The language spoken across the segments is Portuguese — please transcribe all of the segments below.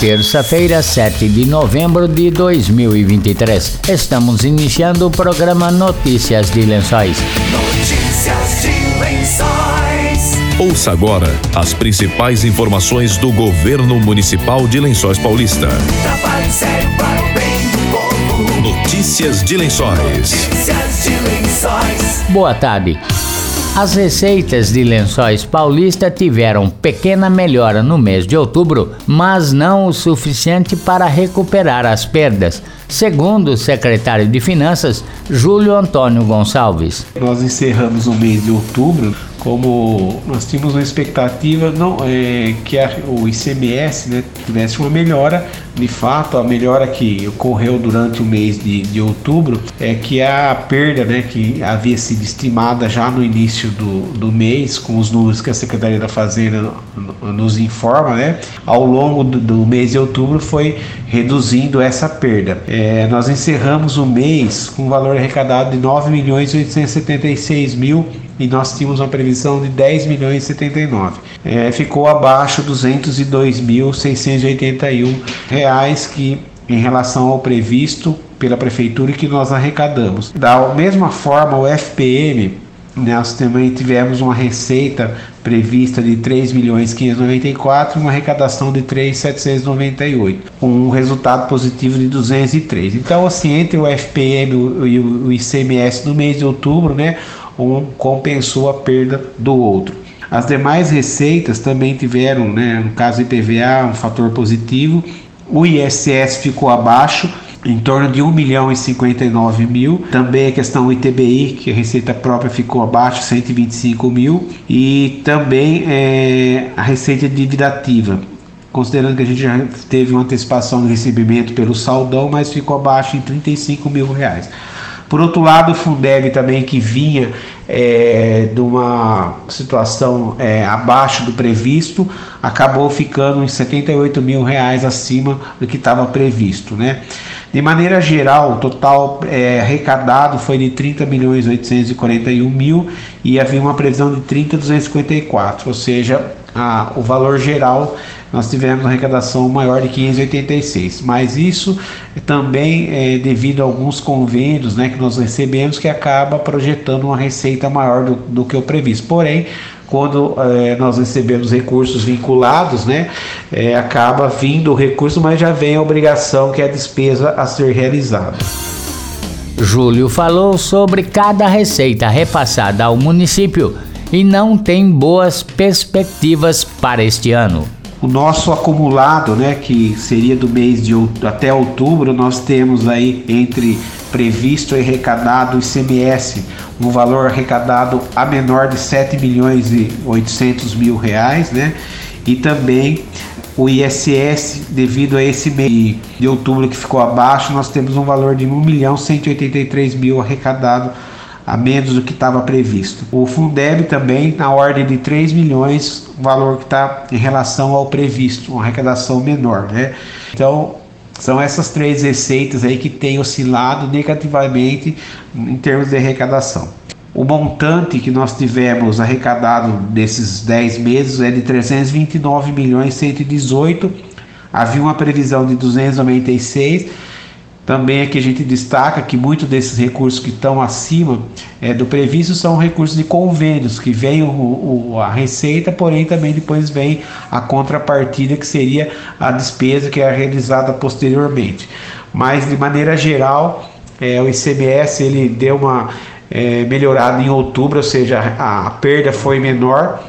terça-feira, 7 de novembro de 2023. Estamos iniciando o programa Notícias de Lençóis. Notícias de Lençóis. Ouça agora as principais informações do governo municipal de Lençóis Paulista. Trabalho sério para o bem do povo. Notícias de Lençóis. Notícias de Lençóis. Boa tarde. As receitas de Lençóis Paulista tiveram pequena melhora no mês de outubro, mas não o suficiente para recuperar as perdas, segundo o secretário de Finanças, Júlio Antônio Gonçalves. Nós encerramos o mês de outubro como nós tínhamos uma expectativa não é, que a, o ICMS né, tivesse uma melhora. De fato, a melhora que ocorreu durante o mês de, de outubro é que a perda né, que havia sido estimada já no início do, do mês, com os números que a Secretaria da Fazenda nos informa, né, ao longo do, do mês de outubro foi reduzindo essa perda. É, nós encerramos o mês com um valor arrecadado de 9 milhões 876 mil e nós tínhamos uma previsão de 10 milhões e 79. É, ficou abaixo 202.681 reais que em relação ao previsto pela prefeitura e que nós arrecadamos. Da mesma forma, o FPM nós também tivemos uma receita prevista de 3 milhões 594 e uma arrecadação de 3,798, com um resultado positivo de 203. Então, assim, entre o FPM e o ICMS no mês de outubro, né, um compensou a perda do outro. As demais receitas também tiveram, né, no caso IPVA, um fator positivo. O ISS ficou abaixo, em torno de 1 milhão e 59 mil. Também a questão ITBI, que a receita própria ficou abaixo, 125 mil. E também é, a receita de dívida ativa, considerando que a gente já teve uma antecipação de recebimento pelo saldão, mas ficou abaixo em 35 mil reais. Por outro lado, o Fundeb também que vinha é, de uma situação é, abaixo do previsto, acabou ficando em 78 mil reais acima do que estava previsto, né? De maneira geral, o total é, arrecadado foi de 30 milhões 841 mil e havia uma previsão de 30 254, ou seja, a, o valor geral nós tivemos uma arrecadação maior de 586, mas isso também é devido a alguns convênios né, que nós recebemos que acaba projetando uma receita maior do, do que o previsto. Porém, quando é, nós recebemos recursos vinculados, né, é, acaba vindo o recurso, mas já vem a obrigação que é a despesa a ser realizada. Júlio falou sobre cada receita repassada ao município e não tem boas perspectivas para este ano o nosso acumulado, né, que seria do mês de até outubro, nós temos aí entre previsto e arrecadado ICMS, um valor arrecadado a menor de 7 milhões e 800 mil reais, né? E também o ISS, devido a esse mês de outubro que ficou abaixo, nós temos um valor de 1 milhão 183 mil arrecadado a menos do que estava previsto. O Fundeb também na ordem de 3 milhões, valor que está em relação ao previsto, uma arrecadação menor, né? Então, são essas três receitas aí que têm oscilado negativamente em termos de arrecadação. O montante que nós tivemos arrecadado desses 10 meses é de 329 milhões 118. Havia uma previsão de 296 também aqui a gente destaca que muitos desses recursos que estão acima é, do previsto são recursos de convênios, que vem o, o, a receita, porém também depois vem a contrapartida, que seria a despesa que é realizada posteriormente. Mas de maneira geral, é, o ICMS ele deu uma é, melhorada em outubro, ou seja, a, a perda foi menor.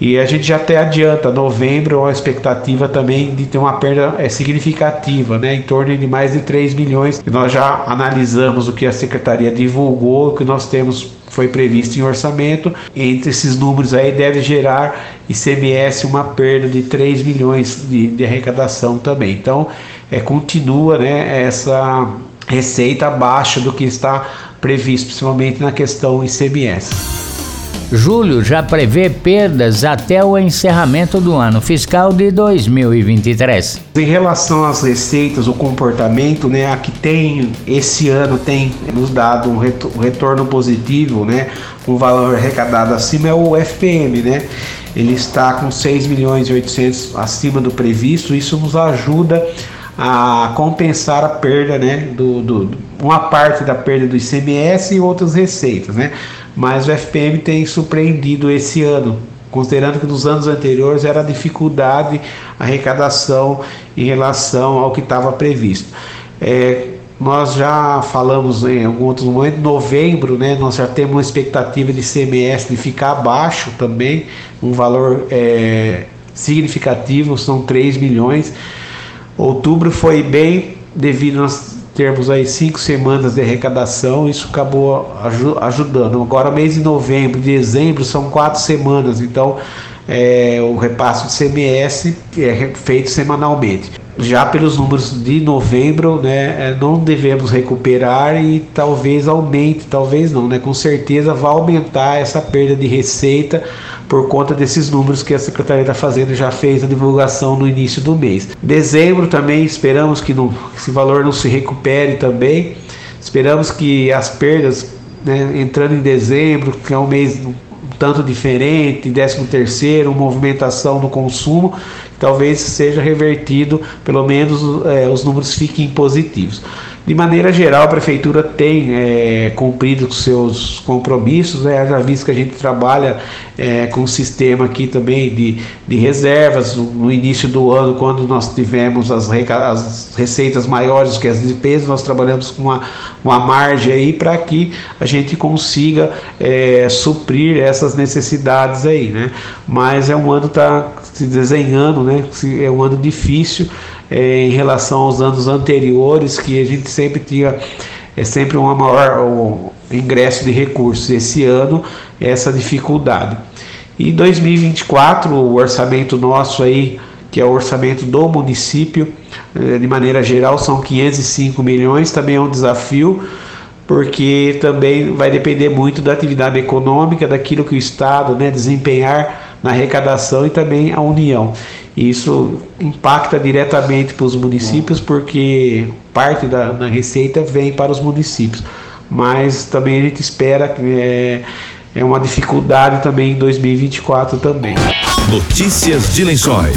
E a gente já até adianta, novembro, uma expectativa também de ter uma perda é, significativa, né, em torno de mais de 3 milhões. Nós já analisamos o que a secretaria divulgou, o que nós temos foi previsto em orçamento. Entre esses números aí deve gerar ICMS uma perda de 3 milhões de, de arrecadação também. Então, é, continua né, essa receita abaixo do que está previsto, principalmente na questão ICMS. Julho já prevê perdas até o encerramento do ano fiscal de 2023. Em relação às receitas, o comportamento, né, a que tem esse ano tem nos dado um retorno positivo, né, um valor arrecadado acima é o FPM, né? ele está com 6 milhões e 800 acima do previsto. Isso nos ajuda a compensar a perda, né, do, do, uma parte da perda do ICMS e outras receitas, né? Mas o FPM tem surpreendido esse ano, considerando que nos anos anteriores era dificuldade a arrecadação em relação ao que estava previsto. É, nós já falamos em algum outro momento, novembro, né, nós já temos uma expectativa de CMS de ficar abaixo também, um valor é, significativo, são 3 milhões. Outubro foi bem devido nós termos aí cinco semanas de arrecadação, isso acabou ajudando. Agora mês de novembro, dezembro são quatro semanas, então é, o repasse de CMS é feito semanalmente. Já pelos números de novembro, né, é, não devemos recuperar e talvez aumente, talvez não, né, com certeza vai aumentar essa perda de receita por conta desses números que a Secretaria da Fazenda já fez a divulgação no início do mês. Dezembro também esperamos que não, esse valor não se recupere também. Esperamos que as perdas né, entrando em dezembro, que é um mês um tanto diferente, 13 terceiro, movimentação no consumo, talvez seja revertido, pelo menos é, os números fiquem positivos. De maneira geral, a prefeitura tem é, cumprido seus compromissos, né? já visto que a gente trabalha é, com um sistema aqui também de, de reservas. No início do ano, quando nós tivemos as, as receitas maiores que as despesas, nós trabalhamos com uma, uma margem aí para que a gente consiga é, suprir essas necessidades aí, né? Mas é um ano está se desenhando, né? É um ano difícil é, em relação aos anos anteriores, que a gente sempre tinha é sempre uma maior o ingresso de recursos. Esse ano, essa dificuldade. E 2024, o orçamento nosso aí, que é o orçamento do município, é, de maneira geral, são 505 milhões, também é um desafio, porque também vai depender muito da atividade econômica, daquilo que o Estado né, desempenhar na arrecadação e também a União. Isso impacta diretamente para os municípios, porque parte da, da, receita vem para os municípios. Mas também a gente espera que é, é uma dificuldade também em 2024 também. Notícias de Lençóis.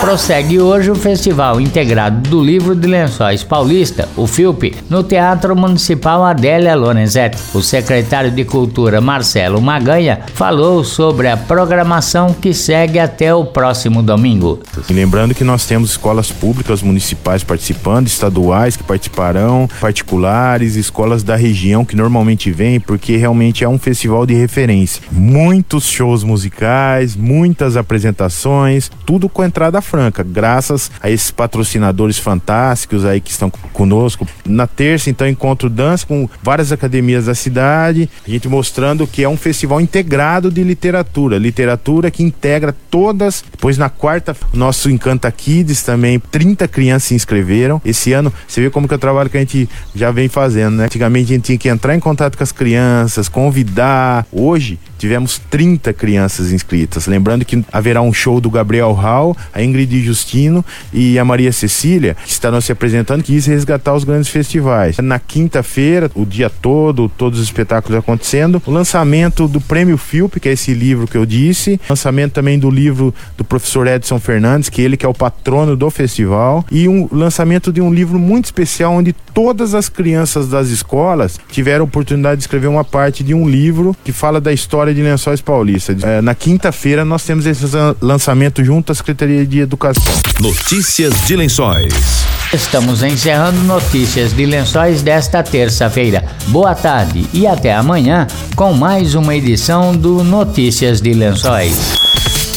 Prossegue hoje o Festival Integrado do Livro de Lençóis Paulista, o FILP, no Teatro Municipal Adélia Lorenzetti. O secretário de Cultura, Marcelo Maganha, falou sobre a programação que segue até o próximo domingo. E lembrando que nós temos escolas públicas municipais participando, estaduais que participarão, particulares, escolas da região que normalmente vêm, porque realmente é um festival de referência. Muitos shows musicais, muitas apresentações, tudo com entrada franca, graças a esses patrocinadores fantásticos aí que estão conosco. Na terça, então, encontro dança com várias academias da cidade, a gente mostrando que é um festival integrado de literatura, literatura que integra todas. Depois na quarta, nosso Encanta Kids também, 30 crianças se inscreveram. Esse ano, você vê como que é o trabalho que a gente já vem fazendo, né? Antigamente a gente tinha que entrar em contato com as crianças, convidar. Hoje, tivemos 30 crianças inscritas. Lembrando que haverá um show do Gabriel Hall, a Ingrid Justino e a Maria Cecília, que estarão se apresentando, quis resgatar os grandes festivais. Na quinta-feira, o dia todo, todos os espetáculos acontecendo, o lançamento do Prêmio Filp, que é esse livro que eu disse, lançamento também do livro do professor Edson Fernandes, que ele que é o patrono do festival, e um lançamento de um livro muito especial onde todas as crianças das escolas tiveram a oportunidade de escrever uma parte de um livro que fala da história de Lençóis Paulista. É, na quinta-feira nós temos esse lançamento junto à Secretaria de Educação. Notícias de Lençóis. Estamos encerrando notícias de lençóis desta terça-feira. Boa tarde e até amanhã com mais uma edição do Notícias de Lençóis.